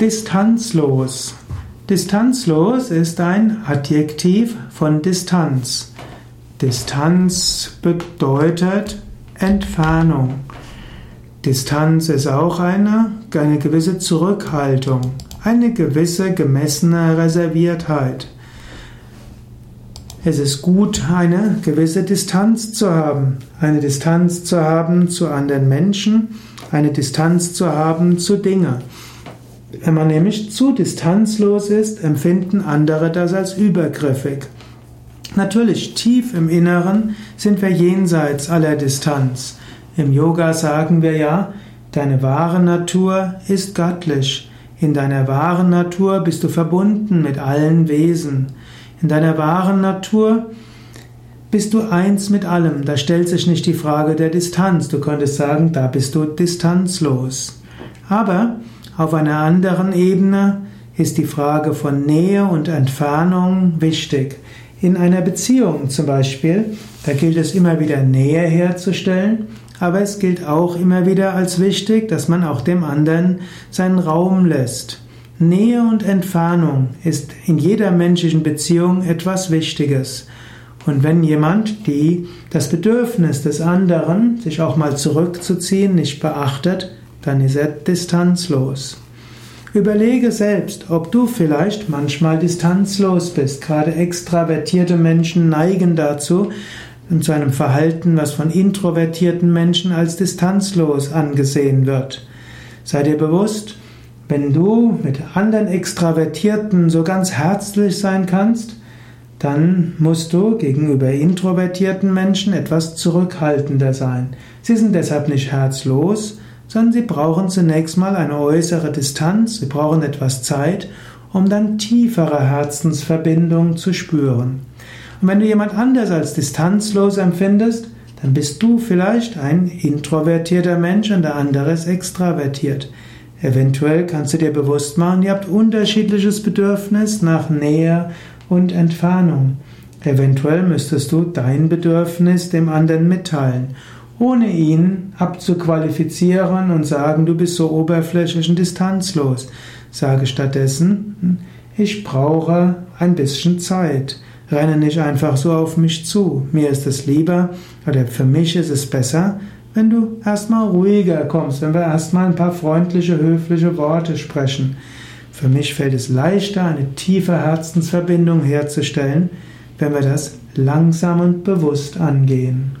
Distanzlos. Distanzlos ist ein Adjektiv von Distanz. Distanz bedeutet Entfernung. Distanz ist auch eine, eine gewisse Zurückhaltung, eine gewisse gemessene Reserviertheit. Es ist gut, eine gewisse Distanz zu haben, eine Distanz zu haben zu anderen Menschen, eine Distanz zu haben zu Dingen. Wenn man nämlich zu distanzlos ist, empfinden andere das als übergriffig. Natürlich, tief im Inneren sind wir jenseits aller Distanz. Im Yoga sagen wir ja, deine wahre Natur ist göttlich. In deiner wahren Natur bist du verbunden mit allen Wesen. In deiner wahren Natur bist du eins mit allem. Da stellt sich nicht die Frage der Distanz. Du könntest sagen, da bist du distanzlos. Aber auf einer anderen Ebene ist die Frage von Nähe und Entfernung wichtig. In einer Beziehung zum Beispiel, da gilt es immer wieder Nähe herzustellen, aber es gilt auch immer wieder als wichtig, dass man auch dem anderen seinen Raum lässt. Nähe und Entfernung ist in jeder menschlichen Beziehung etwas Wichtiges. Und wenn jemand die, das Bedürfnis des anderen, sich auch mal zurückzuziehen, nicht beachtet, dann ist er distanzlos. Überlege selbst, ob du vielleicht manchmal distanzlos bist. Gerade extravertierte Menschen neigen dazu, zu einem Verhalten, was von introvertierten Menschen als distanzlos angesehen wird. Sei dir bewusst, wenn du mit anderen Extravertierten so ganz herzlich sein kannst, dann musst du gegenüber introvertierten Menschen etwas zurückhaltender sein. Sie sind deshalb nicht herzlos, sondern sie brauchen zunächst mal eine äußere Distanz, sie brauchen etwas Zeit, um dann tiefere Herzensverbindung zu spüren. Und wenn du jemand anders als distanzlos empfindest, dann bist du vielleicht ein introvertierter Mensch und der andere ist extravertiert. Eventuell kannst du dir bewusst machen, ihr habt unterschiedliches Bedürfnis nach Nähe und Entfernung. Eventuell müsstest du dein Bedürfnis dem anderen mitteilen ohne ihn abzuqualifizieren und sagen, du bist so oberflächlich und distanzlos. Sage stattdessen, hm, ich brauche ein bisschen Zeit. Renne nicht einfach so auf mich zu. Mir ist es lieber, oder für mich ist es besser, wenn du erstmal ruhiger kommst, wenn wir erstmal ein paar freundliche, höfliche Worte sprechen. Für mich fällt es leichter, eine tiefe Herzensverbindung herzustellen, wenn wir das langsam und bewusst angehen.